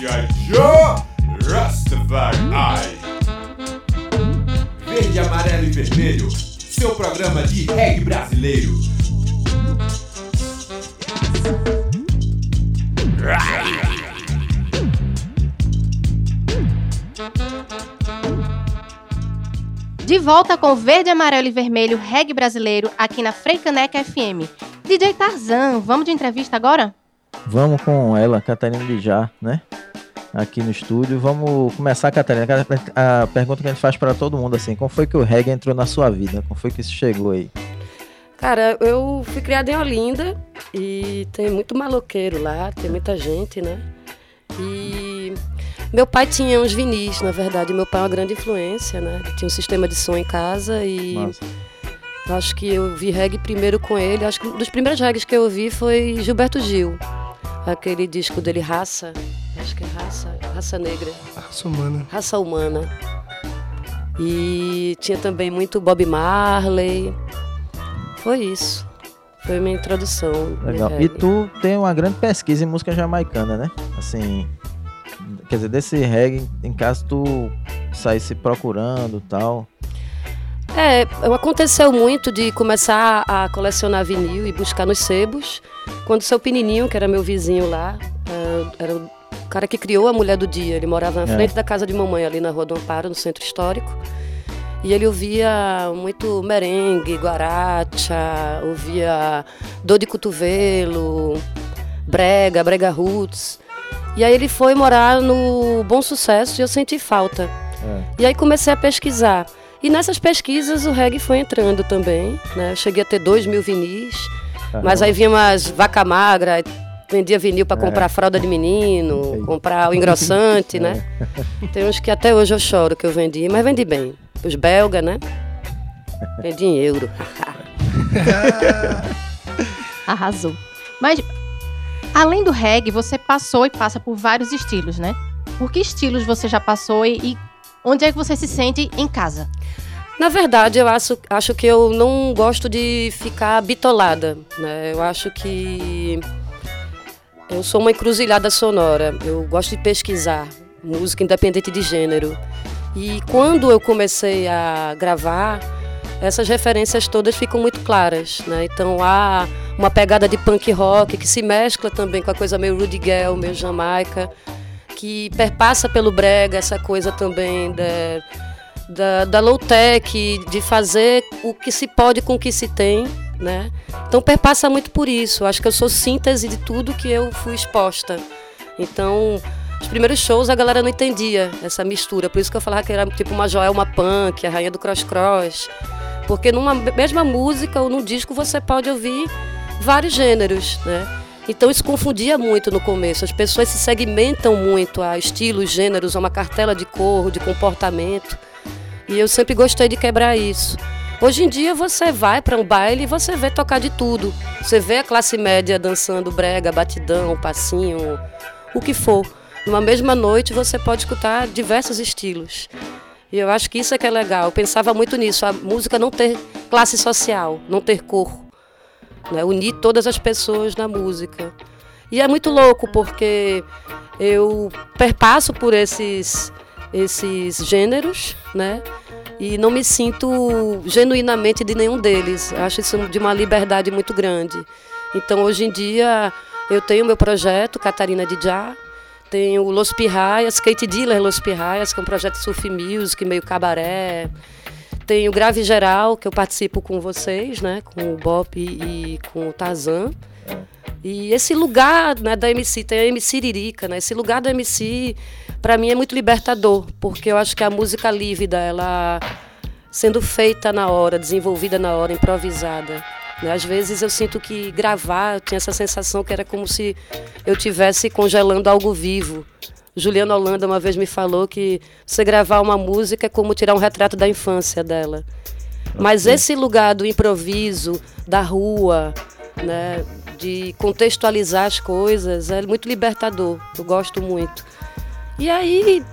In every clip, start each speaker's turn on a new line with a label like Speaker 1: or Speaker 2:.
Speaker 1: G.I. Joe Rastafari. Verde, amarelo e vermelho, seu programa de reggae brasileiro.
Speaker 2: De volta com Verde, Amarelo e Vermelho Reggae Brasileiro aqui na Freicaneca FM. DJ Tarzan, vamos de entrevista agora?
Speaker 3: Vamos com ela, Catarina Bijá, né? Aqui no estúdio. Vamos começar, Catarina. A pergunta que a gente faz para todo mundo assim: como foi que o reggae entrou na sua vida? Como foi que isso chegou aí?
Speaker 4: Cara, eu fui criada em Olinda e tem muito maloqueiro lá, tem muita gente, né? E meu pai tinha uns vinis, na verdade. Meu pai é uma grande influência, né? Ele tinha um sistema de som em casa e Nossa. acho que eu vi reggae primeiro com ele. Acho que um dos primeiros reggaes que eu ouvi foi Gilberto Gil. Aquele disco dele, Raça. Acho que é Raça, Raça Negra.
Speaker 5: Raça Humana.
Speaker 4: Raça Humana. E tinha também muito Bob Marley. Foi isso. Foi minha introdução.
Speaker 3: Legal. E tu tem uma grande pesquisa em música jamaicana, né? Assim, quer dizer, desse reggae, em caso tu saísse procurando tal.
Speaker 4: É, aconteceu muito de começar a colecionar vinil e buscar nos sebos. Quando seu pequenininho, que era meu vizinho lá, é, era o cara que criou a Mulher do Dia. Ele morava na é. frente da casa de mamãe, ali na Rua do Amparo, no Centro Histórico. E ele ouvia muito merengue, guaracha, ouvia dor de cotovelo, brega, brega roots. E aí ele foi morar no Bom Sucesso e eu senti falta. É. E aí comecei a pesquisar. E nessas pesquisas o reggae foi entrando também. Né? Eu cheguei a ter dois mil vinis, mas aí vinha umas vaca magra, vendia vinil para comprar é. fralda de menino, comprar o engrossante, né? É. Tem uns que até hoje eu choro que eu vendi, mas vendi bem. Os belgas, né? Vendi em euro.
Speaker 2: Arrasou. Mas Além do reggae, você passou e passa por vários estilos, né? Por que estilos você já passou e, e onde é que você se sente em casa?
Speaker 4: Na verdade, eu acho, acho que eu não gosto de ficar bitolada. Né? Eu acho que eu sou uma encruzilhada sonora. Eu gosto de pesquisar música independente de gênero. E quando eu comecei a gravar, essas referências todas ficam muito claras. Né? Então há uma pegada de punk rock que se mescla também com a coisa meio Rudy Gell, meio Jamaica, que perpassa pelo brega essa coisa também da, da, da low-tech, de fazer o que se pode com o que se tem. Né? Então perpassa muito por isso. Acho que eu sou síntese de tudo que eu fui exposta. Então, os primeiros shows a galera não entendia essa mistura. Por isso que eu falava que era tipo uma Joelma Punk, a rainha do cross cross. Porque numa mesma música ou num disco você pode ouvir vários gêneros, né? Então isso confundia muito no começo. As pessoas se segmentam muito a estilos, gêneros, a uma cartela de cor, de comportamento. E eu sempre gostei de quebrar isso. Hoje em dia você vai para um baile e você vê tocar de tudo. Você vê a classe média dançando brega, batidão, passinho, o que for. Numa mesma noite você pode escutar diversos estilos. E eu acho que isso é que é legal. Eu pensava muito nisso, a música não ter classe social, não ter cor né? unir todas as pessoas na música. E é muito louco porque eu perpasso por esses, esses gêneros, né? E não me sinto genuinamente de nenhum deles. Acho isso de uma liberdade muito grande. Então, hoje em dia, eu tenho meu projeto, Catarina de Já, tenho Los Pirraias, Kate Diller Los Pirraias, que é um projeto surf music, meio cabaré, tem o Grave Geral, que eu participo com vocês, né? Com o Bop e, com o Tazan. E esse lugar né, da MC, tem a MC Lirica, né? Esse lugar da MC, para mim, é muito libertador, porque eu acho que a música lívida, ela sendo feita na hora, desenvolvida na hora, improvisada. Né? Às vezes eu sinto que gravar, eu tinha essa sensação que era como se eu tivesse congelando algo vivo. Juliana Holanda uma vez me falou que você gravar uma música é como tirar um retrato da infância dela. Mas esse lugar do improviso, da rua, né, de contextualizar as coisas, é muito libertador. Eu gosto muito. E aí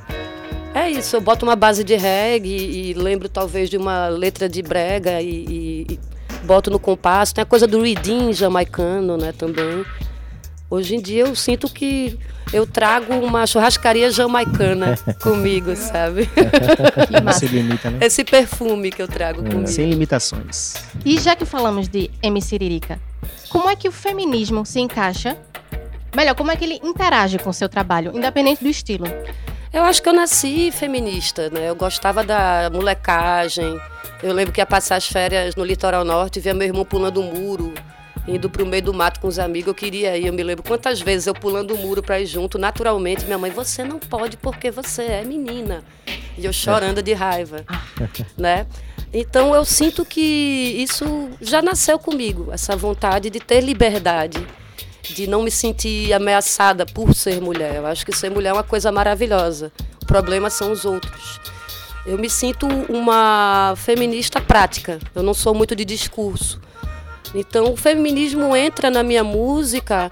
Speaker 4: é isso, eu boto uma base de reggae e lembro talvez de uma letra de brega e, e, e boto no compasso. Tem a coisa do reading jamaicano, né, também. Hoje em dia eu sinto que eu trago uma churrascaria jamaicana comigo, sabe?
Speaker 5: Se limita, né?
Speaker 4: Esse perfume que eu trago comigo.
Speaker 5: Sem limitações.
Speaker 2: E já que falamos de MC Lirica, como é que o feminismo se encaixa? Melhor, como é que ele interage com o seu trabalho, independente do estilo?
Speaker 4: Eu acho que eu nasci feminista, né? Eu gostava da molecagem. Eu lembro que ia passar as férias no litoral norte, via meu irmão pulando o muro, indo pro meio do mato com os amigos. Eu queria ir. Eu me lembro quantas vezes eu pulando o muro para ir junto, naturalmente. Minha mãe, você não pode porque você é menina. E eu chorando de raiva, né? Então eu sinto que isso já nasceu comigo, essa vontade de ter liberdade, de não me sentir ameaçada por ser mulher. Eu acho que ser mulher é uma coisa maravilhosa. O problema são os outros. Eu me sinto uma feminista prática. Eu não sou muito de discurso. Então, o feminismo entra na minha música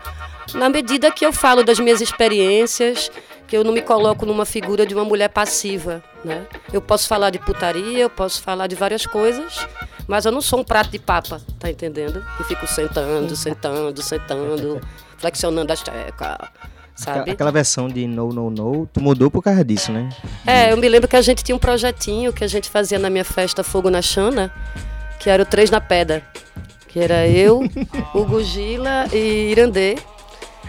Speaker 4: na medida que eu falo das minhas experiências, que eu não me coloco numa figura de uma mulher passiva, né? Eu posso falar de putaria, eu posso falar de várias coisas, mas eu não sou um prato de papa, tá entendendo? Que fico sentando, sentando, sentando, flexionando as tecas, sabe?
Speaker 5: Aquela versão de No, No, No, tu mudou por causa disso, né?
Speaker 4: É, eu me lembro que a gente tinha um projetinho que a gente fazia na minha festa Fogo na Chana, que era o Três na Pedra. Que era eu, Hugo Gila e Irandê.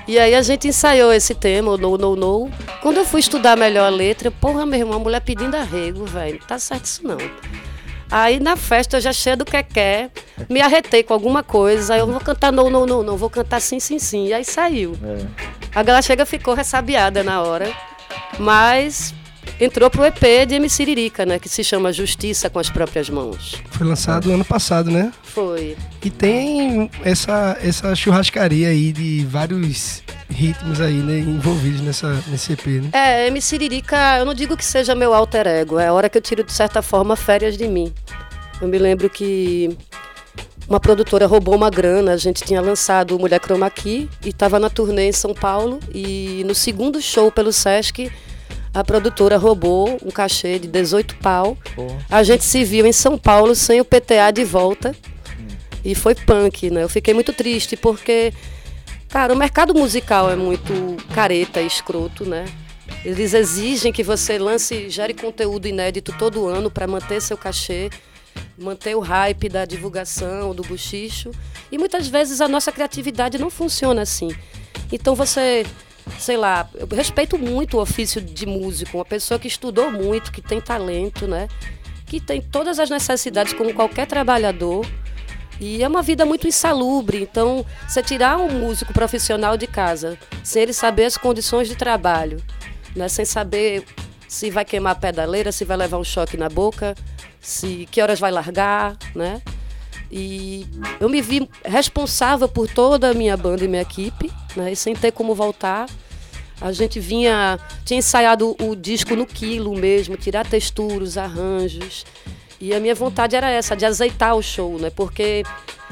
Speaker 4: E aí a gente ensaiou esse tema, o No, No, No. Quando eu fui estudar melhor a letra, porra, meu irmão, a mulher pedindo arrego, velho. Não tá certo isso não. Aí na festa eu já cheia do que quer, me arretei com alguma coisa, aí eu vou cantar não, não, não, não, vou cantar sim, sim, sim. E aí saiu.
Speaker 3: É.
Speaker 4: A galera chega ficou ressabiada na hora, mas entrou pro EP de MC Lirica, né, que se chama Justiça com as próprias mãos.
Speaker 6: Foi lançado ano passado, né?
Speaker 4: Foi.
Speaker 6: E tem essa, essa churrascaria aí de vários ritmos aí, né, envolvidos nessa, nesse EP, né?
Speaker 4: É, MC Lirica, eu não digo que seja meu alter ego, é a hora que eu tiro, de certa forma, férias de mim. Eu me lembro que uma produtora roubou uma grana, a gente tinha lançado Mulher Chroma Key e estava na turnê em São Paulo e no segundo show pelo Sesc, a produtora roubou um cachê de 18 pau.
Speaker 3: Pô.
Speaker 4: A gente se viu em São Paulo sem o PTA de volta e foi punk, né? Eu fiquei muito triste porque, cara, o mercado musical é muito careta e escroto, né? Eles exigem que você lance, gere conteúdo inédito todo ano para manter seu cachê, manter o hype da divulgação, do buchicho. E muitas vezes a nossa criatividade não funciona assim. Então você, sei lá, eu respeito muito o ofício de músico, uma pessoa que estudou muito, que tem talento, né? Que tem todas as necessidades como qualquer trabalhador. E é uma vida muito insalubre. Então, você tirar um músico profissional de casa, sem ele saber as condições de trabalho, né? sem saber se vai queimar a pedaleira, se vai levar um choque na boca, se que horas vai largar, né? E eu me vi responsável por toda a minha banda e minha equipe, né? E sem ter como voltar. A gente vinha, tinha ensaiado o disco no quilo mesmo, tirar texturas, arranjos. E a minha vontade era essa, de azeitar o show, né? Porque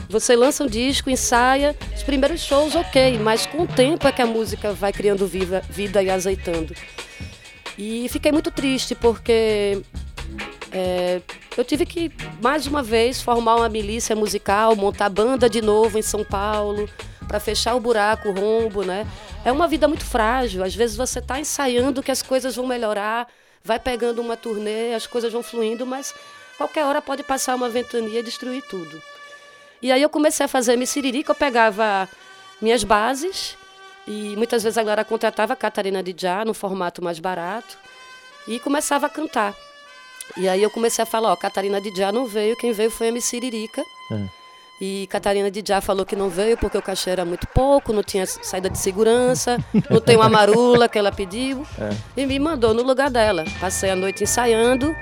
Speaker 4: você lança um disco, ensaia, os primeiros shows, ok, mas com o tempo é que a música vai criando viva, vida e azeitando. E fiquei muito triste porque é, eu tive que, mais uma vez, formar uma milícia musical, montar banda de novo em São Paulo, para fechar o buraco, o rombo, né? É uma vida muito frágil. Às vezes você está ensaiando que as coisas vão melhorar, vai pegando uma turnê, as coisas vão fluindo, mas qualquer hora pode passar uma ventania e destruir tudo. E aí eu comecei a fazer me siririca, eu pegava minhas bases e muitas vezes a galera contratava a Catarina Já no formato mais barato e começava a cantar. E aí eu comecei a falar, ó, Catarina Já não veio, quem veio foi a MC Siririca.
Speaker 3: É.
Speaker 4: E Catarina Já falou que não veio porque o cachê era muito pouco, não tinha saída de segurança, não tem uma marula que ela pediu. E me mandou no lugar dela. Passei a noite ensaiando,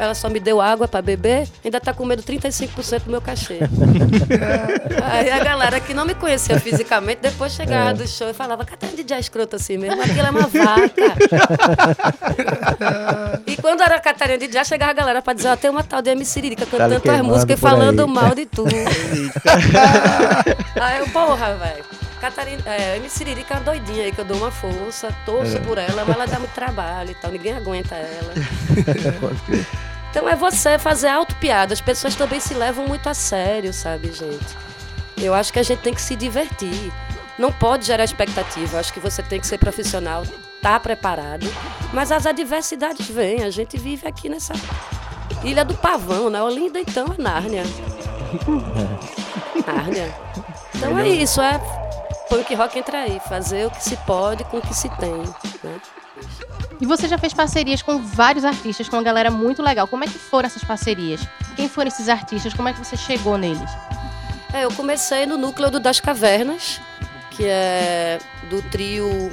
Speaker 4: ela só me deu água para beber, ainda tá com medo 35% do meu cachê. Aí a galera que não me conhecia fisicamente, depois chegava do show e falava, Catarina de Já é escrota assim mesmo, aquilo é uma vaca. e quando era Catarina de Já, chegava a galera para dizer, ó, tem uma tal de MC Siririca cantando tuas
Speaker 3: queimando
Speaker 4: músicas e
Speaker 3: por aí.
Speaker 4: falando mal de tudo. aí eu, porra, velho. Catarina, é, MC Siririca é uma doidinha aí que eu dou uma força, torço por ela, mas ela dá muito trabalho e tal, ninguém aguenta ela. Então é você fazer auto-piada. As pessoas também se levam muito a sério, sabe, gente? Eu acho que a gente tem que se divertir. Não pode gerar expectativa. Eu acho que você tem que ser profissional, tá preparado. Mas as adversidades vêm. A gente vive aqui nessa Ilha do Pavão, né? Olinda, então, é Nárnia. Nárnia. Então é isso, é punk rock entra aí, fazer o que se pode com o que se tem, né?
Speaker 2: E você já fez parcerias com vários artistas, com uma galera muito legal. Como é que foram essas parcerias? Quem foram esses artistas? Como é que você chegou neles?
Speaker 4: É, eu comecei no núcleo do Das Cavernas, que é do trio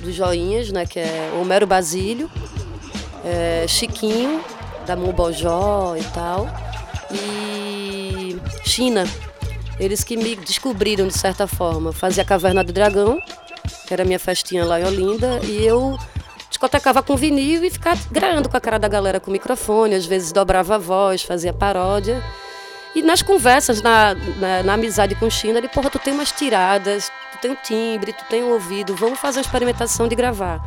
Speaker 4: dos Joinhas, né? Que é Homero Basílio, é, Chiquinho, da Mubojó e tal, e China. Eles que me descobriram de certa forma. Fazia a Caverna do Dragão, que era a minha festinha lá em Olinda, e eu discotecava com vinil e ficava grando com a cara da galera com microfone, às vezes dobrava a voz, fazia paródia. E nas conversas, na, na, na amizade com China, ele, porra, tu tem umas tiradas, tu tem um timbre, tu tem um ouvido, vamos fazer uma experimentação de gravar.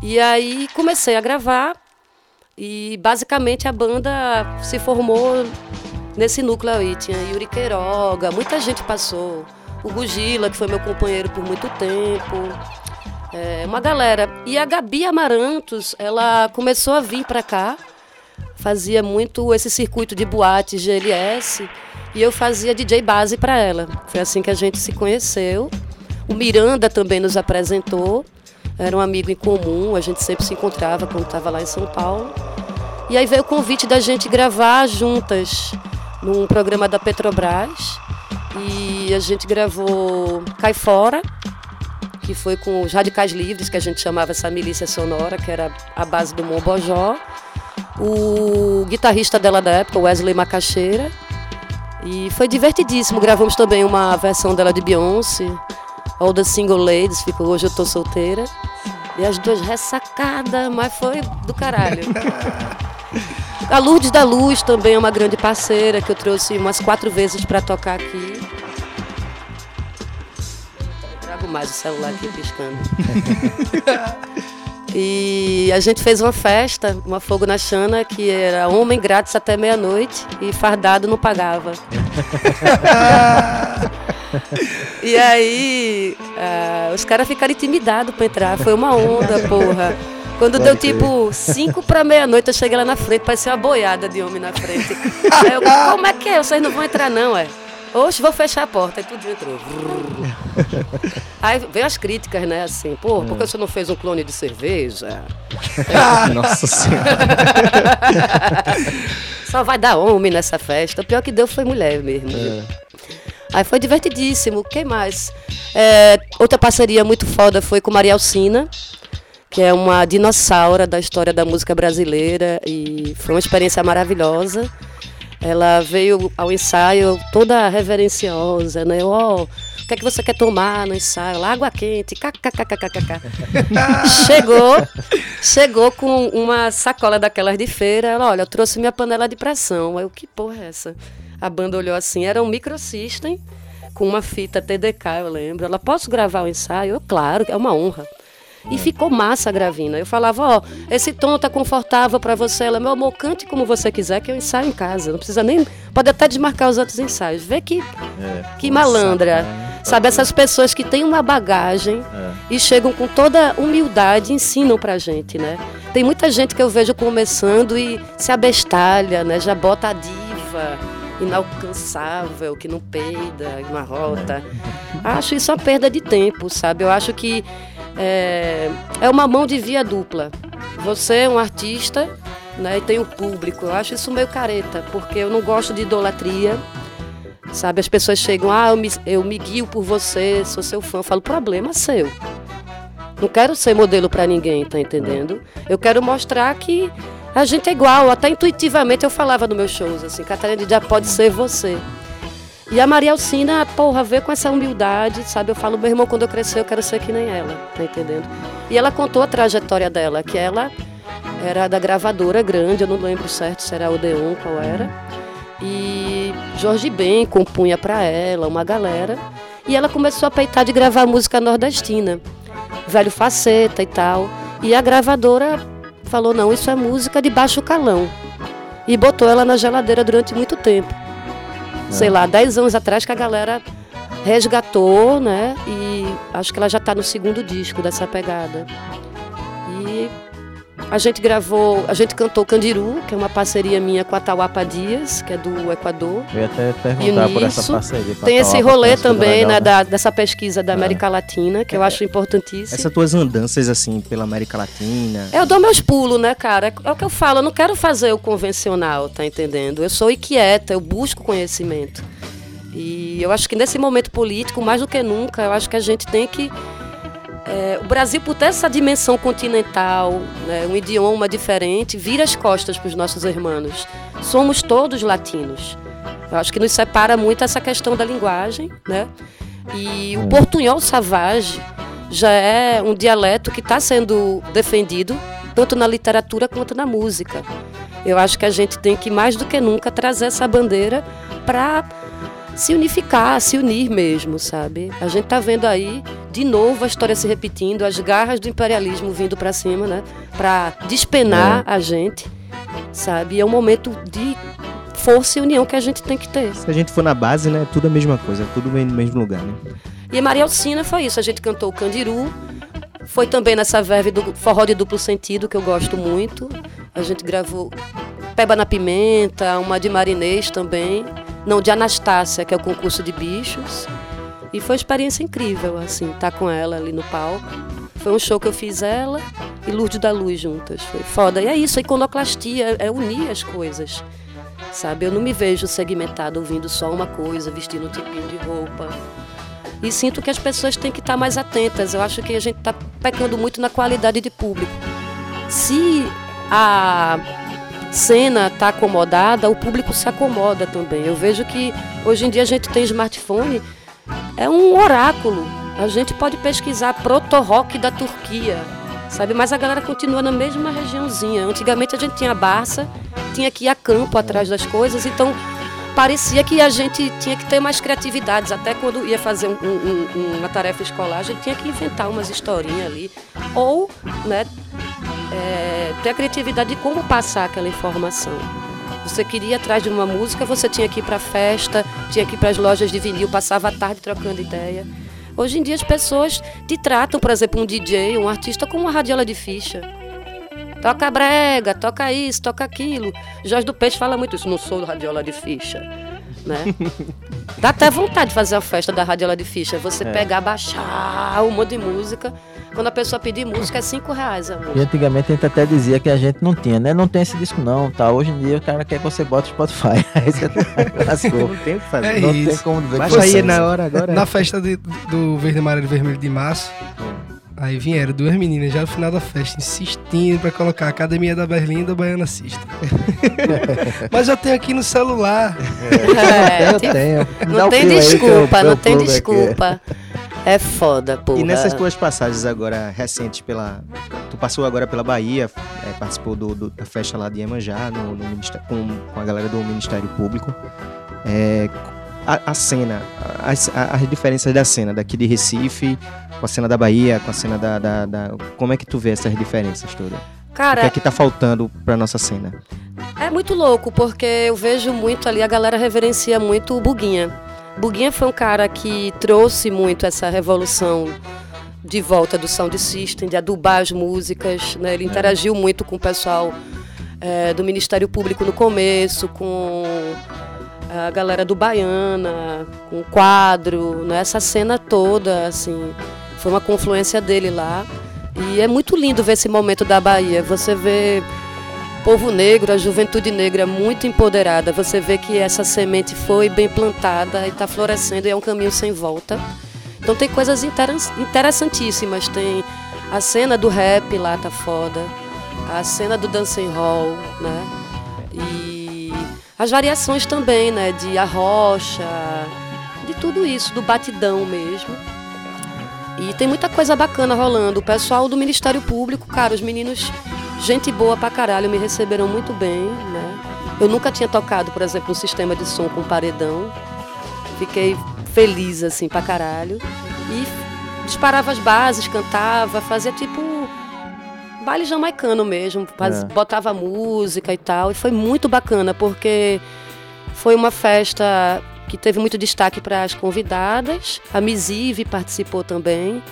Speaker 4: E aí comecei a gravar e basicamente a banda se formou nesse núcleo aí. Tinha Yuri Queiroga, muita gente passou. O Gugila, que foi meu companheiro por muito tempo. É, uma galera. E a Gabi Amarantos, ela começou a vir para cá, fazia muito esse circuito de boate GLS, e eu fazia DJ base para ela. Foi assim que a gente se conheceu. O Miranda também nos apresentou, era um amigo em comum, a gente sempre se encontrava quando estava lá em São Paulo. E aí veio o convite da gente gravar juntas num programa da Petrobras. E a gente gravou Cai Fora, que foi com os Radicais Livres, que a gente chamava essa milícia sonora, que era a base do Mombojó. O guitarrista dela da época, Wesley Macaxeira. E foi divertidíssimo. Gravamos também uma versão dela de Beyoncé, All the Single Ladies, ficou Hoje Eu Tô Solteira. E as duas ressacadas, mas foi do caralho. A Lourdes da Luz também é uma grande parceira que eu trouxe umas quatro vezes para tocar aqui mais o celular aqui piscando. e a gente fez uma festa, uma fogo na chana, que era homem grátis até meia-noite e fardado não pagava. e aí uh, os caras ficaram intimidados para entrar. Foi uma onda, porra. Quando Pode deu tipo 5 para meia-noite, eu cheguei lá na frente, parecia uma boiada de homem na frente. Aí eu, como é que é? Vocês não vão entrar, não, é? Oxe, vou fechar a porta. Aí tudo entrou. Aí veio as críticas, né? Assim, pô, por que você não fez um clone de cerveja?
Speaker 5: Nossa Senhora.
Speaker 4: Só vai dar homem nessa festa. O pior que deu foi mulher mesmo. É. Aí foi divertidíssimo. Quem mais? É, outra parceria muito foda foi com Maria Alcina, que é uma dinossauro da história da música brasileira. E foi uma experiência maravilhosa. Ela veio ao ensaio toda reverenciosa, né? Ó, oh, o que é que você quer tomar no ensaio? Lá, água quente, kkkkkk. chegou, chegou com uma sacola daquelas de feira. Ela, olha, eu trouxe minha panela de pressão. Aí eu, que porra é essa? A banda olhou assim, era um microsystem com uma fita TDK, eu lembro. Ela, posso gravar o ensaio? Eu, claro, é uma honra. E ficou massa a gravina. Eu falava, ó, oh, esse tom tá confortável para você. Ela, meu amor, cante como você quiser, que eu ensaio em casa. Não precisa nem. Pode até desmarcar os outros ensaios. Vê que, é, que malandra. Né? Sabe, essas pessoas que têm uma bagagem é. e chegam com toda humildade e ensinam pra gente, né? Tem muita gente que eu vejo começando e se abestalha, né? Já bota a diva inalcançável, que não peida, uma rota. Acho isso uma perda de tempo, sabe? Eu acho que é, é uma mão de via dupla. Você é um artista né, e tem o público. Eu acho isso meio careta, porque eu não gosto de idolatria. Sabe, as pessoas chegam, ah, eu me, eu me guio por você, sou seu fã. Eu falo, problema seu. Não quero ser modelo para ninguém, tá entendendo? Eu quero mostrar que a gente é igual. Até intuitivamente eu falava nos meus shows, assim, Catarina já pode ser você. E a Maria Alcina, porra, vê com essa humildade, sabe? Eu falo, meu irmão, quando eu crescer, eu quero ser que nem ela, tá entendendo? E ela contou a trajetória dela, que ela era da gravadora grande, eu não lembro certo se era Odeon, qual era. E Jorge Ben compunha para ela, uma galera. E ela começou a peitar de gravar música nordestina, velho faceta e tal. E a gravadora falou: não, isso é música de baixo calão. E botou ela na geladeira durante muito tempo. Sei lá, 10 anos atrás que a galera resgatou, né? E acho que ela já está no segundo disco dessa pegada. E a gente gravou, a gente cantou Candiru, que é uma parceria minha com a Tauapa Dias, que é do Equador.
Speaker 3: Eu ia até perguntar por essa parceria.
Speaker 4: Tem esse rolê
Speaker 3: é
Speaker 4: também,
Speaker 3: legal,
Speaker 4: né, da, dessa pesquisa da
Speaker 3: É.
Speaker 4: América Latina, que eu acho importantíssimo.
Speaker 5: Essas tuas andanças, assim, pela América Latina.
Speaker 4: Eu dou meus pulos, né, cara? É o que eu falo, eu não quero fazer o convencional, tá entendendo? Eu sou inquieta, eu busco conhecimento. E eu acho que nesse momento político, mais do que nunca, eu acho que a gente tem que. É, o Brasil, por ter essa dimensão continental, né, um idioma diferente, vira as costas para os nossos irmãos. Somos todos latinos. Eu acho que nos separa muito essa questão da linguagem, né? E o portunhol savage já é um dialeto que está sendo defendido tanto na literatura quanto na música. Eu acho que a gente tem que mais do que nunca trazer essa bandeira para se unificar, se unir mesmo, sabe? A gente tá vendo aí de novo a história se repetindo, as garras do imperialismo vindo para cima, né? Para despenar a gente, sabe? E é um momento de força e união que a gente tem que ter.
Speaker 5: Se a gente for na base, né? Tudo a mesma coisa, tudo vem no mesmo lugar, né?
Speaker 4: E Maria Alcina foi isso. A gente cantou o Candiru. Foi também nessa verve do forró de duplo sentido, que eu gosto muito. A gente gravou Peba na Pimenta, uma de Marinês também. Não, de Anastácia, que é o concurso de bichos. E foi uma experiência incrível, assim, estar com ela ali no palco. Foi um show que eu fiz ela e Lourdes da Luz juntas. Foi foda. E é isso, a iconoclastia, é unir as coisas. Sabe? Eu não me vejo segmentado ouvindo só uma coisa, vestindo um tipinho de roupa. E sinto que as pessoas têm que estar mais atentas. Eu acho que a gente está pecando muito na qualidade de público. Se a cena está acomodada, o público se acomoda também. Eu vejo que hoje em dia a gente tem smartphone, é um oráculo. A gente pode pesquisar proto-rock da Turquia, sabe? Mas a galera continua na mesma regiãozinha. Antigamente a gente tinha Barça, tinha que ir a campo atrás das coisas, então parecia que a gente tinha que ter mais criatividades. Até quando ia fazer um- um- um- uma tarefa escolar, a gente tinha que inventar umas historinhas ali. Ou, né, é, ter a criatividade de como passar aquela informação. Você queria ir atrás de uma música, você tinha que ir para festa, tinha que ir para as lojas de vinil, passava a tarde trocando ideia. Hoje em dia as pessoas te tratam, por exemplo, um DJ, um artista, como uma radiola de ficha. Toca brega, toca isso, toca aquilo. Jorge do Peixe fala muito isso, não sou radiola de ficha. Né? Dá até vontade de fazer a festa da radiola de ficha. Você
Speaker 3: É.
Speaker 4: pegar, baixar um monte de música. Quando a pessoa pedir música, é cinco reais a
Speaker 3: E
Speaker 4: música.
Speaker 3: antigamente a gente até dizia que a gente não tinha, né? Não tem esse disco não, tá? Hoje em dia o cara quer que você bote o Spotify. Aí você lascou.
Speaker 5: Não tem o que fazer.
Speaker 6: É
Speaker 3: não tem
Speaker 6: isso.
Speaker 3: como ver
Speaker 5: Baixa aí na hora agora.
Speaker 6: Na festa de- do Verde, Amarelo e Vermelho de março, aí vieram duas meninas já no final da festa, insistindo pra colocar a Academia da Berlim e da Baiana System. Mas eu tenho aqui no celular.
Speaker 4: É,
Speaker 3: Eu
Speaker 4: tem-
Speaker 3: tenho.
Speaker 4: Não
Speaker 3: o
Speaker 4: tem desculpa,
Speaker 3: eu
Speaker 4: não tem
Speaker 3: aqui.
Speaker 4: desculpa. É foda, porra.
Speaker 5: E nessas tuas passagens agora recentes pela. Tu passou agora pela Bahia, é, participou do, do- da festa lá de Iemanjá no, no com, com a galera do Ministério Público. É, a, a cena, as, a- as diferenças da cena daqui de Recife, com a cena da Bahia, com a cena da. da- da- como é que tu vê essas diferenças todas? O que
Speaker 4: Cara,
Speaker 5: é que tá faltando pra nossa cena?
Speaker 4: É muito louco, porque eu vejo muito ali, a galera reverencia muito o Buguinha. Buguinha foi um cara que trouxe muito essa revolução de volta do sound system, de adubar as músicas. Né? Ele interagiu muito com o pessoal eh, do Ministério Público no começo, com a galera do Baiana, com o quadro, né? essa cena toda, assim, foi uma confluência dele lá. E é muito lindo ver esse momento da Bahia. Você vê povo negro, a juventude negra muito empoderada. Você vê que essa semente foi bem plantada e está florescendo e é um caminho sem volta. Então tem coisas interes- interessantíssimas. Tem a cena do rap lá tá foda, a cena do dancing hall, né? E as variações também, né? De arrocha, de tudo isso, do batidão mesmo. E tem muita coisa bacana rolando. O pessoal do Ministério Público, cara, os meninos, gente boa pra caralho, me receberam muito bem, né? Eu nunca tinha tocado, por exemplo, um sistema de som com paredão. Fiquei feliz, assim, pra caralho. E disparava as bases, cantava, fazia tipo baile jamaicano mesmo, faz-
Speaker 3: É.
Speaker 4: botava música e tal. E foi muito bacana, porque foi uma festa que teve muito destaque para as convidadas. A Misive participou também.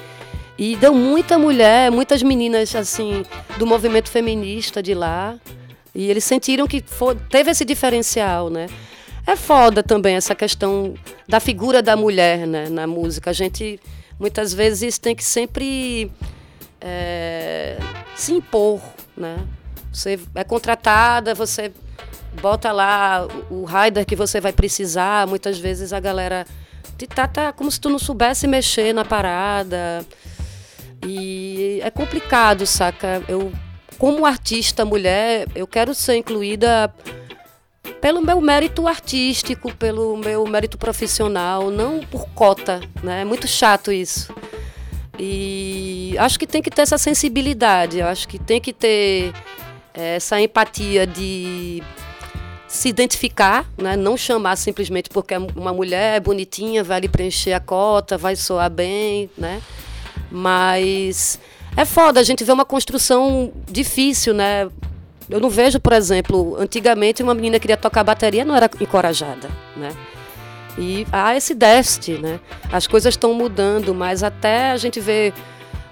Speaker 4: E deu muita mulher, muitas meninas assim do movimento feminista de lá. E eles sentiram que foi, teve esse diferencial, né? É foda também essa questão da figura da mulher né, na música. A gente muitas vezes tem que sempre é, se impor, né? Você é contratada, você bota lá o rider que você vai precisar. Muitas vezes a galera te trata como se tu não soubesse mexer na parada. E é complicado, saca? Eu, como artista mulher, eu quero ser incluída pelo meu mérito artístico, pelo meu mérito profissional, não por cota, né? É muito chato isso. E acho que tem que ter essa sensibilidade, acho que tem que ter eh, essa empatia de se identificar, né? não chamar simplesmente porque uma mulher é bonitinha, vai lhe preencher a cota, vai soar bem, né? Mas é foda, a gente vê uma construção difícil, né? Eu não vejo, por exemplo, antigamente uma menina queria tocar bateria, não era encorajada, né? E há esse déficit, né? As coisas estão mudando, mas até a gente vê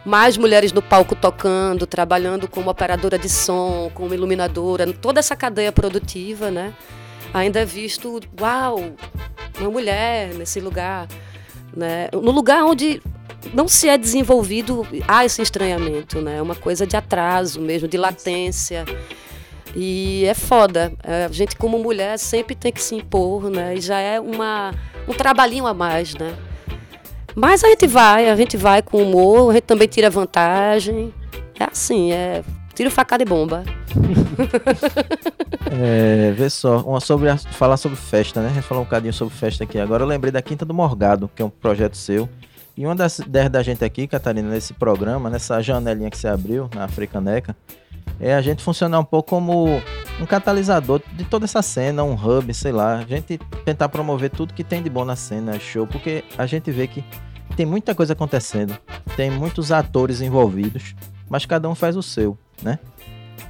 Speaker 4: mais mulheres no palco tocando, trabalhando como operadora de som, como iluminadora, toda essa cadeia produtiva, né? Ainda é visto, uau, uma mulher nesse lugar, né? No lugar onde não se é desenvolvido, há esse estranhamento, né? É uma coisa de atraso mesmo, de latência. E é foda. É, a gente, como mulher, sempre tem que se impor, né? E já é uma, um trabalhinho a mais, né? Mas a gente vai, a gente vai com humor, a gente também tira vantagem. É assim, é tiro facada e bomba.
Speaker 3: é, vê só, uma sobre a, falar sobre festa, né? A gente falou um bocadinho sobre festa aqui. Agora eu lembrei da Quinta do Morgado, que é um projeto seu. E uma das ideias da gente aqui, Catarina, nesse programa, nessa janelinha que você abriu na Africaneca, é a gente funcionar um pouco como um catalisador de toda essa cena, um hub, sei lá. A gente tentar promover tudo que tem de bom na cena, show, porque a gente vê que tem muita coisa acontecendo, tem muitos atores envolvidos, mas cada um faz o seu, né?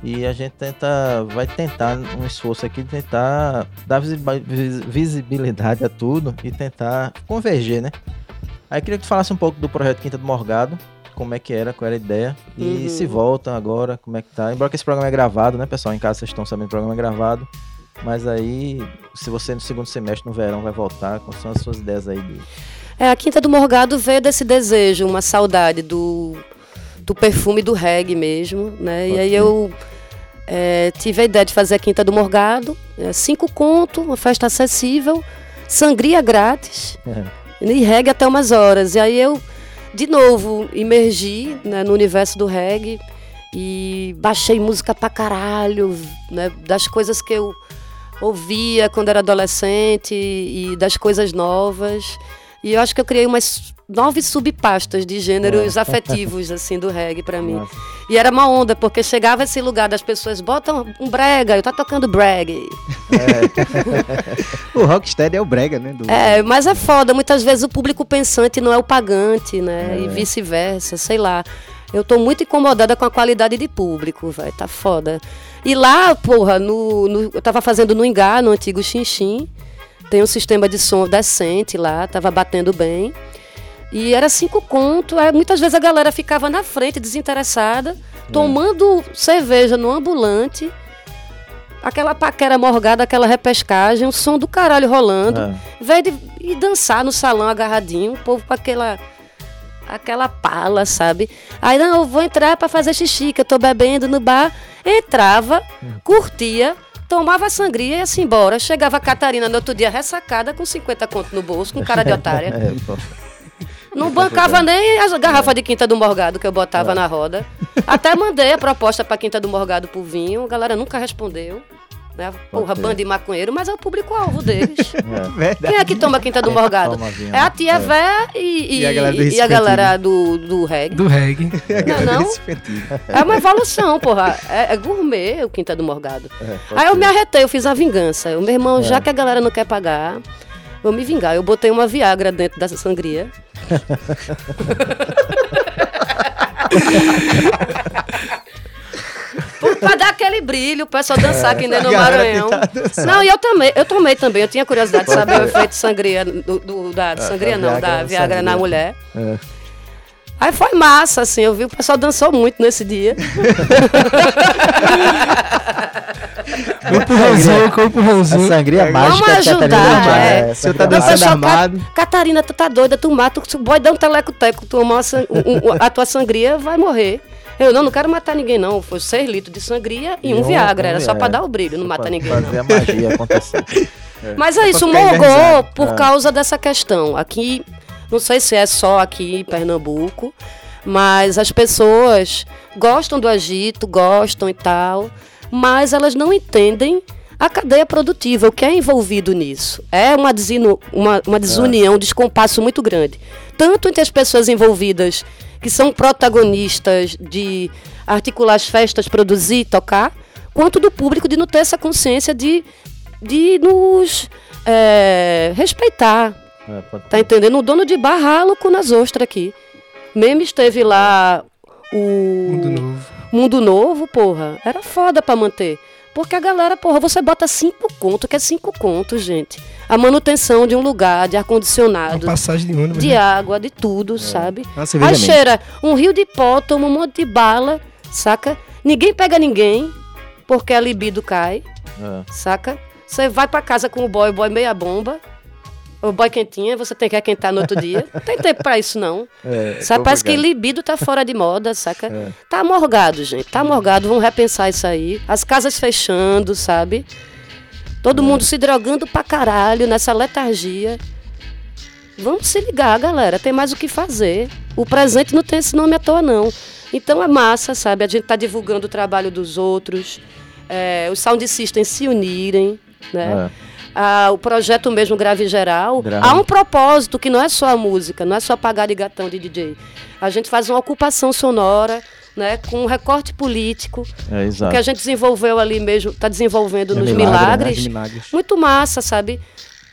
Speaker 3: E a gente tenta, vai tentar um esforço aqui de tentar dar visibilidade a tudo e tentar converger, né? Aí queria que tu falasse um pouco do projeto Quinta do Morgado, como é que era, qual era a ideia. E uhum. se voltam agora, como é que tá. Embora que esse programa é gravado, né, pessoal? Em casa vocês estão sabendo que o programa é gravado. Mas aí, se você no segundo semestre, no verão, vai voltar, quais são as suas ideias aí? De...
Speaker 4: É, a Quinta do Morgado veio desse desejo, uma saudade do, do perfume do reggae mesmo, né? E aí eu é, tive a ideia de fazer a Quinta do Morgado, é, cinco contos, uma festa acessível, sangria grátis é. e reggae até umas horas. E aí eu de novo, imergi né, no universo do reggae e baixei música pra caralho, né, das coisas que eu ouvia quando era adolescente e das coisas novas. E eu acho que eu criei umas nove subpastas de gêneros é. afetivos, assim, do reggae para mim. Nossa. E era uma onda, porque chegava esse lugar das pessoas, botam um brega, eu tá tocando brega.
Speaker 5: É. o rocksteady é o brega, né?
Speaker 4: Do... É, mas é foda, muitas vezes o público pensante não é o pagante, né? É. E vice-versa, sei lá. Eu tô muito incomodada com a qualidade de público, vai, tá foda. E lá, porra, no, no, eu tava fazendo no Ingá, no antigo Xinxim, tem um sistema de som decente lá, tava batendo bem. E era cinco conto. Aí, muitas vezes a galera ficava na frente, desinteressada, tomando cerveja no ambulante. Aquela paquera morgada, aquela repescagem, o som do caralho rolando. É. Veio de ir dançar no salão agarradinho, o povo com aquela aquela pala, sabe? Aí, não, eu vou entrar para fazer xixi, que eu tô bebendo no bar. Entrava, hum. curtia, tomava sangria e ia assim embora. Chegava a Catarina no outro dia ressacada com 50 conto no bolso, com cara de otária. é, não bancava nem as garrafas de Quinta do Morgado que eu botava é. na roda. Até mandei a proposta para Quinta do Morgado pro vinho, a galera nunca respondeu. Né? Porra, banda de maconheiro, mas é o público-alvo deles. É. Quem é que toma Quinta do Morgado? É a tia é. Vé e, e, e, a galera, do, e a galera do, do reggae.
Speaker 6: Do reggae.
Speaker 4: Não, não? É uma evolução, porra. É, é gourmet o Quinta do Morgado. É, Aí eu me arretei, eu fiz a vingança. O meu irmão, já é. que a galera não quer pagar, vou me vingar. Eu botei uma Viagra dentro dessa sangria. aquele brilho, o pessoal dançar aqui dentro do Maranhão.
Speaker 5: dançar.
Speaker 4: Não, e eu também, eu tomei também, eu tinha curiosidade de saber o efeito sangria, do, do- da sangria
Speaker 3: da
Speaker 4: não,
Speaker 3: Viagra
Speaker 4: da
Speaker 3: na
Speaker 4: Viagra na
Speaker 3: sangria.
Speaker 4: mulher.
Speaker 3: É.
Speaker 4: Aí foi massa, assim, eu vi o pessoal dançou muito nesse dia.
Speaker 6: Com empurrãozinho, com
Speaker 3: A
Speaker 6: empurrãozinho.
Speaker 3: sangria
Speaker 5: Vamos
Speaker 3: mágica a
Speaker 4: ajudar,
Speaker 3: Catarina
Speaker 4: é.
Speaker 3: é, sangria
Speaker 5: tá dançando armado.
Speaker 4: Catarina, tu tá doida, tu mata, o boy dá um teleco-teco, tu tomar uma um- um- a tua sangria, vai morrer. Eu não, não quero matar ninguém, não. Foi 6 litros de sangria e,
Speaker 3: E
Speaker 4: um
Speaker 3: um-
Speaker 4: Viagra. Era só pra
Speaker 3: Viagra.
Speaker 4: dar o brilho, não mata ninguém. não.
Speaker 3: Fazer a magia acontecer.
Speaker 4: Mas é isso,
Speaker 5: ficar
Speaker 4: morgou
Speaker 5: engarrado.
Speaker 4: por
Speaker 3: É.
Speaker 4: causa dessa questão. Aqui, não sei se é só aqui em Pernambuco, mas as pessoas gostam do agito, gostam e tal, mas elas não entendem a cadeia produtiva, o que é envolvido nisso. É uma, uma, uma desunião, um descompasso muito grande. Tanto entre as pessoas envolvidas, que são protagonistas de articular as festas, produzir, tocar, quanto do público de não ter essa consciência de, de nos é, respeitar.
Speaker 3: É, pode-
Speaker 4: Tá entendendo? O dono de bar rala o cu nas ostras aqui. Mesmo esteve lá o
Speaker 6: Mundo novo.
Speaker 4: Mundo Novo, porra, era foda pra manter. Porque a galera, porra, você bota cinco conto, que é cinco conto, gente. A manutenção de um lugar, de ar-condicionado,
Speaker 6: passagem de ônibus.
Speaker 4: de
Speaker 6: né?
Speaker 4: água, de tudo, sabe?
Speaker 5: Uma cerveja
Speaker 4: Aí cheira um rio de pó, toma um monte de bala, saca? Ninguém pega ninguém, porque a libido cai,
Speaker 3: é.
Speaker 4: saca? Você vai pra casa com o boy, o boy meia bomba, o boy quentinha, você tem que aquentar no outro dia. Não tem tempo pra isso, não.
Speaker 3: É,
Speaker 4: Sabe, parece que libido tá fora de moda, saca?
Speaker 3: É.
Speaker 4: Tá morgado, gente. Tá morgado, vamos repensar isso aí. As casas fechando, sabe? Todo mundo se drogando pra caralho nessa letargia. Vamos se ligar, galera. Tem mais o que fazer. O presente não tem esse nome à toa, não. Então é massa, sabe? A gente tá divulgando o trabalho dos outros. é, os sound systems se unirem, né?
Speaker 3: É.
Speaker 4: Ah, o projeto mesmo Grave Geral,
Speaker 3: Grave.
Speaker 4: há um propósito que não é só a música, não é só pagar de gatão de DJ. A gente faz uma ocupação sonora, né, com um recorte político,
Speaker 3: É,
Speaker 4: que a gente desenvolveu ali mesmo, está desenvolvendo nos
Speaker 5: Milagre, né?
Speaker 4: milagres.
Speaker 5: Milagres.
Speaker 4: Muito massa, sabe?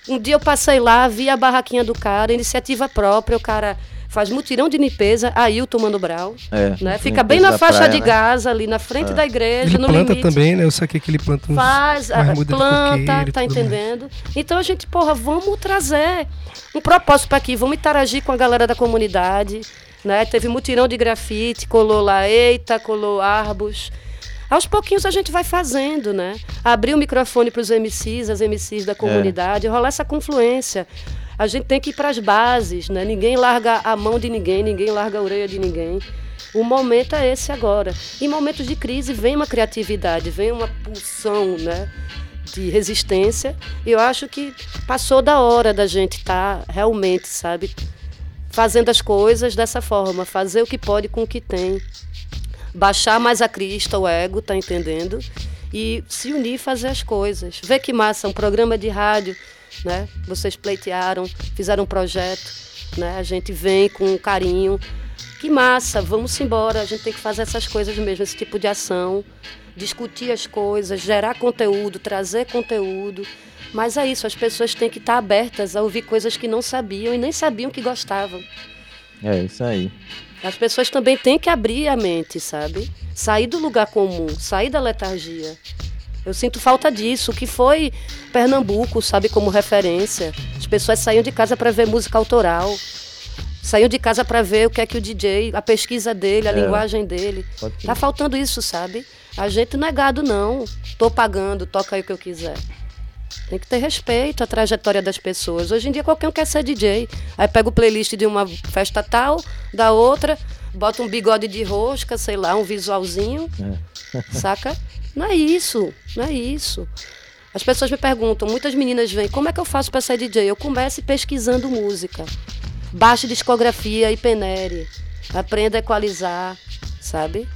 Speaker 4: Um dia eu passei lá, vi a barraquinha do cara, iniciativa própria, o cara faz mutirão de limpeza, Ailton Mano Brau,
Speaker 3: É,
Speaker 4: né? Fica bem na faixa
Speaker 3: praia,
Speaker 4: de
Speaker 3: né?
Speaker 4: Gaza, ali na frente da igreja,
Speaker 6: Ele
Speaker 4: no
Speaker 6: planta
Speaker 4: limite.
Speaker 6: também, né? Eu saquei que ele planta uns.
Speaker 4: Faz,
Speaker 6: umas
Speaker 4: a-
Speaker 6: mudas de
Speaker 4: planta,
Speaker 6: coqueiro
Speaker 4: tá
Speaker 6: tudo mais.
Speaker 4: entendendo? Então a gente, porra, vamos trazer um propósito para aqui, vamos interagir com a galera da comunidade, né? Teve mutirão de grafite, colou lá Eita, colou Arbos. Aos pouquinhos a gente vai fazendo, né? Abrir o microfone para os MCs, as MCs da comunidade, rolar essa confluência. A gente tem que ir para as bases, né? Ninguém larga a mão de ninguém, ninguém larga a orelha de ninguém. O momento é esse agora. Em momentos de crise vem uma criatividade, vem uma pulsão, né? De resistência. E eu acho que passou da hora da gente estar realmente, sabe? Fazendo as coisas dessa forma, fazer o que pode com o que tem. Baixar mais a crista, o ego, tá entendendo? E se unir fazer as coisas. Vê que massa, um programa de rádio, né? Vocês pleitearam, fizeram um projeto, né? A gente vem com carinho. Que massa, vamos embora. A gente tem que fazer essas coisas mesmo, esse tipo de ação. Discutir as coisas, gerar conteúdo, trazer conteúdo. Mas é isso, as pessoas têm que estar abertas a ouvir coisas que não sabiam e nem sabiam que gostavam.
Speaker 3: É isso aí.
Speaker 4: As pessoas também têm que abrir a mente, sabe? Sair do lugar comum, sair da letargia. Eu sinto falta disso, que foi Pernambuco, sabe, como referência. As pessoas saíam de casa para ver música autoral. Saíam de casa para ver o que é que o DJ, a pesquisa dele, a
Speaker 3: É.
Speaker 4: linguagem dele. Tá faltando isso, sabe? A gente não é gado, não. Tô pagando, toca aí o que eu quiser. Tem que ter respeito à trajetória das pessoas. Hoje em dia qualquer um quer ser DJ. Aí pega o playlist de uma festa tal, da outra, bota um bigode de rosca, sei lá, um visualzinho, saca? Não é isso, não é isso. As pessoas me perguntam, muitas meninas vêm, como é que eu faço para ser DJ? Eu começo pesquisando música. Baixe discografia e penere. Aprenda a equalizar, sabe?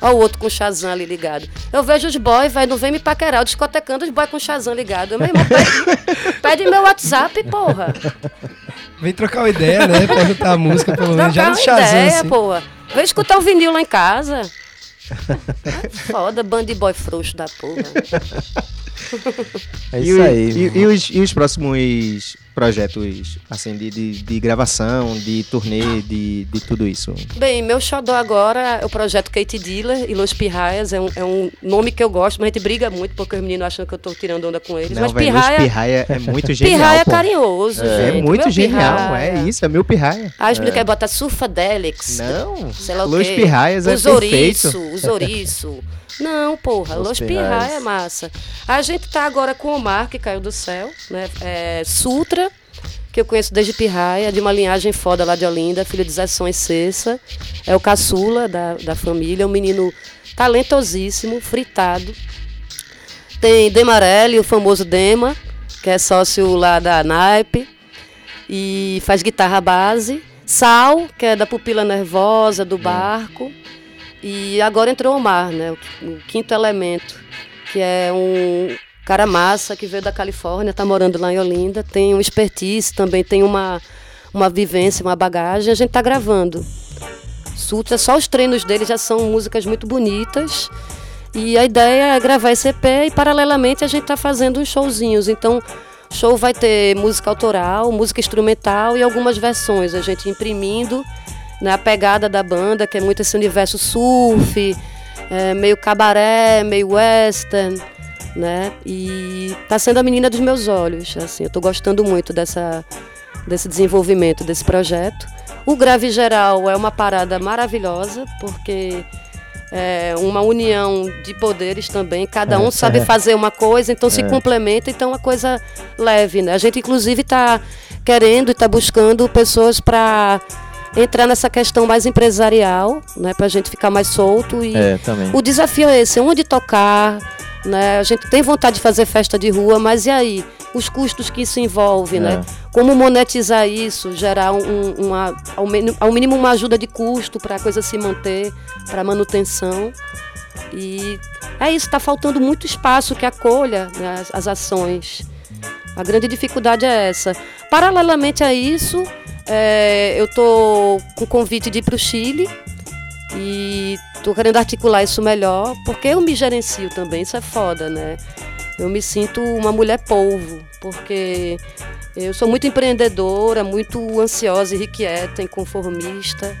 Speaker 4: Olha o outro com o Shazam ali ligado. Eu vejo os boys, vai, não vem me paquerar, eu discotecando os boys com o Shazam ligado. Eu, meu irmão, pede, pede meu WhatsApp, porra.
Speaker 6: Vem trocar uma ideia, né? Perguntar a música, pelo menos. Já
Speaker 4: Trocar
Speaker 6: no
Speaker 4: uma
Speaker 6: Shazam,
Speaker 4: ideia,
Speaker 6: assim.
Speaker 4: porra. Vem escutar o vinil lá em casa. Ai, Foda, band boy frouxo da porra.
Speaker 3: É
Speaker 5: E,
Speaker 3: isso
Speaker 5: o-
Speaker 3: aí.
Speaker 5: e- e os, e os próximos projetos assim de, de, de gravação, de turnê, de, de tudo isso?
Speaker 4: Bem, meu xodó agora é o projeto Kate Dealer e Los Pirraias. É um, é um nome que eu gosto, mas a gente briga muito porque os meninos acham que eu tô tirando onda com eles.
Speaker 5: Não,
Speaker 4: mas
Speaker 5: velho,
Speaker 4: pirraia,
Speaker 5: Pirraia é muito genial.
Speaker 4: pirraia é
Speaker 5: pô.
Speaker 4: carinhoso,
Speaker 5: É
Speaker 4: gente.
Speaker 5: muito
Speaker 4: Meu
Speaker 5: genial,
Speaker 4: pirraia.
Speaker 5: é isso, é meu pirraia.
Speaker 4: Ah, explica aí, bota Surfadelix.
Speaker 5: Não,
Speaker 4: sei lá o
Speaker 5: Los
Speaker 4: quê.
Speaker 5: Pirraias é
Speaker 4: os
Speaker 5: perfeito.
Speaker 4: ouriço, os ouriço. Não, porra,
Speaker 3: Los
Speaker 4: Los. Pirraia é massa. A gente tá agora com o Omar, que caiu do céu, né? É, Sutra, que eu conheço desde Pirraia, de uma linhagem foda lá de Olinda, filho de Zé e Cessa. É o caçula da, da família, um menino talentosíssimo, fritado. Tem Demarelli, o famoso Dema, que é sócio lá da Naipe e faz guitarra base. Sal, que é da pupila nervosa, do barco. E agora entrou o Omar, né? O, quinto elemento, que é um cara massa que veio da Califórnia, está morando lá em Olinda, tem um expertise, também tem uma, uma vivência, uma bagagem. A gente está gravando. Sutra, só os treinos dele já são músicas muito bonitas. E a ideia é gravar esse EP e, paralelamente, a gente está fazendo uns showzinhos. Então, show vai ter música autoral, música instrumental e algumas versões. A gente imprimindo né, a pegada da banda, que é muito esse universo surf, é, meio cabaré, meio western, né? E tá sendo a menina dos meus olhos, assim, eu tô gostando muito dessa, desse desenvolvimento desse projeto. O Grave Geral é uma parada maravilhosa, porque é uma união de poderes também, cada um sabe fazer uma coisa, então se complementa, então é uma coisa leve, né? A gente inclusive está querendo e está buscando pessoas para entrar nessa questão mais empresarial, né, para a gente ficar mais solto e
Speaker 3: É, também.
Speaker 4: o desafio é esse, onde tocar, né? A gente tem vontade de fazer festa de rua, mas e aí? Os custos que isso envolve, né? Como monetizar isso, gerar um- uma, ao, mínimo, ao mínimo uma ajuda de custo para a coisa se manter, para manutenção. E é isso, está faltando muito espaço que acolha né, as, as ações. A grande dificuldade é essa. Paralelamente a isso, é, eu estou com convite de ir para o Chile e estou querendo articular isso melhor, porque eu me gerencio também, isso é foda, né? Eu me sinto uma mulher polvo, porque eu sou muito empreendedora, muito ansiosa, irrequieta, inconformista.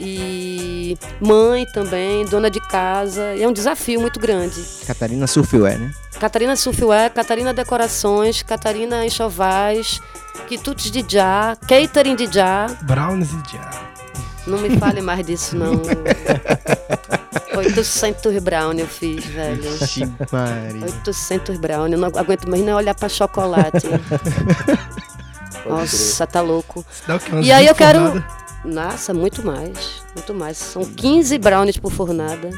Speaker 4: E mãe também, dona de casa, e é um desafio muito grande.
Speaker 5: Catarina Surfwear, né?
Speaker 4: Catarina Surfwear, Catarina Decorações, Catarina Enxovais, Quitutes de Já, Catering de Já.
Speaker 6: Brownies e já.
Speaker 4: Não me fale mais disso, não. 800 brown eu fiz, velho.
Speaker 5: Ixi, Maria.
Speaker 4: 800 brown, eu não aguento mais nem olhar pra chocolate. Nossa, tá louco. E aí
Speaker 6: 20
Speaker 4: eu quero.
Speaker 6: fornadas?
Speaker 4: Nossa, muito mais. Muito mais. São 15 brownies por fornada.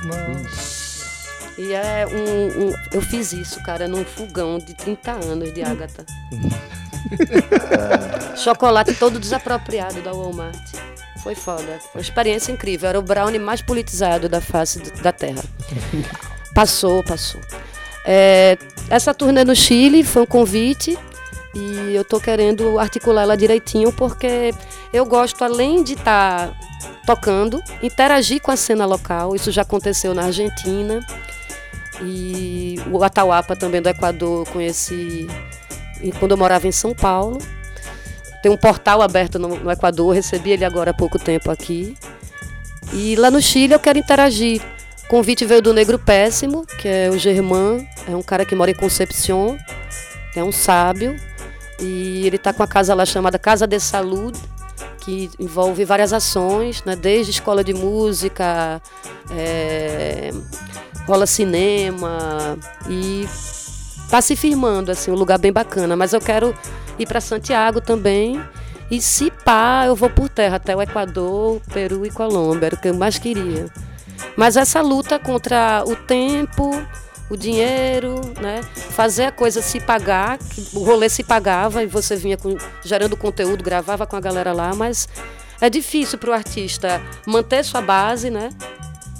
Speaker 4: E é um, um- Eu fiz isso, cara, num fogão de 30 anos de Ágata. Chocolate todo desapropriado da Walmart. Foi foda. Foi uma experiência incrível. Era o brownie mais politizado da face da Terra. Passou, passou. É, essa turnê no Chile foi um convite e eu tô querendo articular ela direitinho porque eu gosto, além de estar tocando, interagir com a cena local. Isso já aconteceu na Argentina. E o Atahualpa também do Equador conheci quando eu morava em São Paulo. Tem um portal aberto no, no Equador, recebi ele agora há pouco tempo aqui. E lá no Chile eu quero interagir. O convite veio do Negro Péssimo, que é o Germán, é um cara que mora em Concepción, é um sábio. E ele está com a casa lá chamada Casa de Saúde, que envolve várias ações, né? desde escola de música, é, rola cinema e está se firmando assim, um lugar bem bacana. Mas eu quero ir para Santiago também. E se pá, eu vou por terra até o Equador, Peru e Colômbia, era o que eu mais queria. Mas essa luta contra o tempo, o dinheiro, né? Fazer a coisa se pagar, que o rolê se pagava e você vinha com- gerando conteúdo, gravava com a galera lá, mas é difícil para o artista manter sua base, né?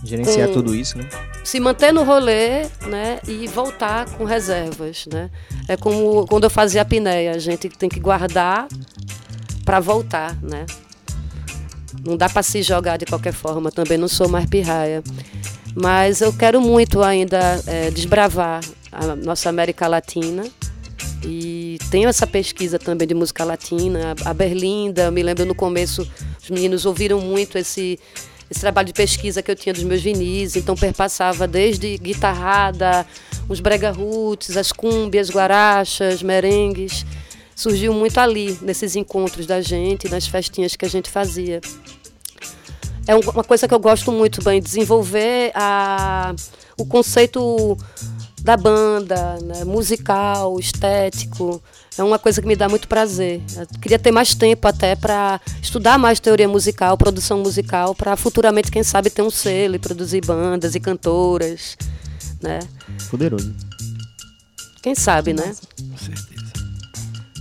Speaker 5: Gerenciar
Speaker 4: Com-
Speaker 5: tudo isso, né?
Speaker 4: Se manter no rolê, né, e voltar com reservas, né? É como quando eu fazia a apneia, a gente tem que guardar para voltar, né? Não dá para se jogar de qualquer forma, também não sou mais pirraia. Mas eu quero muito ainda é, desbravar a nossa América Latina e tenho essa pesquisa também de música latina. A Berlinda, me lembro no começo, os meninos ouviram muito esse, esse trabalho de pesquisa que eu tinha dos meus vinis, então perpassava desde guitarrada, os brega roots, as cúmbias, guarachas, merengues. Surgiu muito ali, nesses encontros da gente, nas festinhas que a gente fazia. É uma coisa que eu gosto muito bem, desenvolver a, o conceito da banda, né, musical, estético. É uma coisa que me dá muito prazer. Eu queria ter mais tempo até para estudar mais teoria musical, produção musical, para futuramente, quem sabe, ter um selo e produzir bandas e cantoras. Né?
Speaker 5: Poderoso.
Speaker 4: Quem sabe, né?
Speaker 6: Com certeza.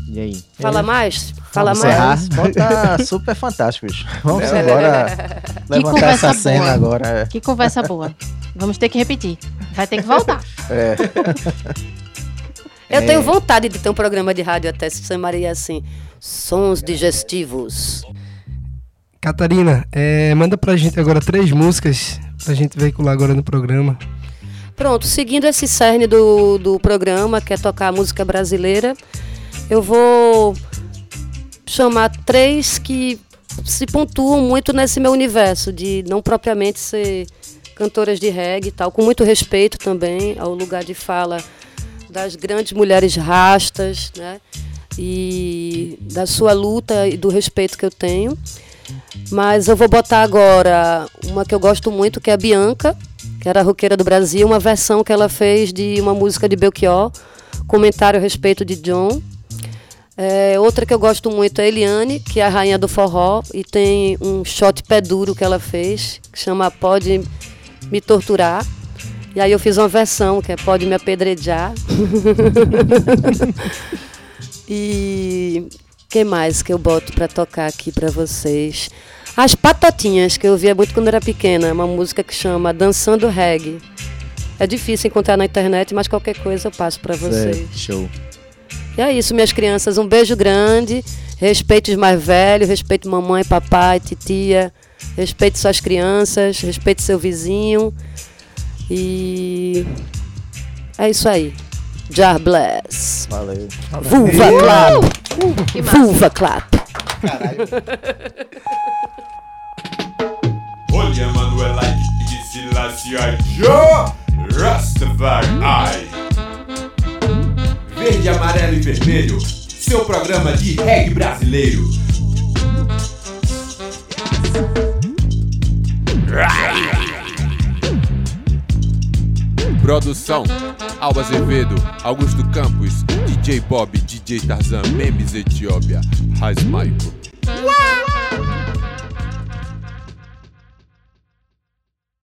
Speaker 5: E aí?
Speaker 4: Fala mais? Fala
Speaker 5: Vamos
Speaker 4: mais.
Speaker 5: encerrar?
Speaker 3: Bom, tá super fantástico, bicho. Vamos
Speaker 2: É.
Speaker 3: agora levantar
Speaker 2: conversa
Speaker 3: essa cena
Speaker 2: boa.
Speaker 3: agora. é.
Speaker 2: Que conversa boa. Vamos ter que repetir. Vai ter que voltar.
Speaker 3: É.
Speaker 4: Eu tenho vontade de ter um programa de rádio até, se chamaria assim, Sons Digestivos.
Speaker 6: Catarina, é, manda pra gente agora três músicas pra gente veicular agora no programa.
Speaker 4: Pronto, seguindo esse cerne do, do programa, que é tocar música brasileira, eu vou chamar três que se pontuam muito nesse meu universo, de não propriamente ser cantoras de reggae e tal, com muito respeito também ao lugar de fala das grandes mulheres rastas, né? E da sua luta e do respeito que eu tenho. Mas eu vou botar agora uma que eu gosto muito, que é a Bianca, que era a roqueira do Brasil, uma versão que ela fez de uma música de Belchior, comentário a respeito de John. É, outra que eu gosto muito é a Eliane, que é a rainha do forró, e tem um shot pé duro que ela fez, que chama Pode Me Torturar. E aí eu fiz uma versão, que é Pode Me Apedrejar. e que mais que eu boto pra tocar aqui pra vocês? As Patotinhas, que eu ouvia muito quando era pequena, uma música que chama Dançando Reggae. É difícil encontrar na internet, mas qualquer coisa eu passo pra vocês.
Speaker 5: Show.
Speaker 4: E é isso, minhas crianças. Um beijo grande. Respeite os mais velhos, respeite mamãe, papai, titia. Respeite suas crianças, respeite seu vizinho. E é isso aí. Jar bless.
Speaker 3: Valeu.
Speaker 4: Vulva clap.
Speaker 2: Que massa.
Speaker 4: Vulva clap.
Speaker 1: Olha, Manuela de Silacia Joe Rastafari. Verde, amarelo e vermelho, seu programa de reggae brasileiro.
Speaker 7: Produção: Alba Azevedo, Augusto Campos, DJ Bob, DJ Tarzan, Memes Etiópia, Raiz Maico.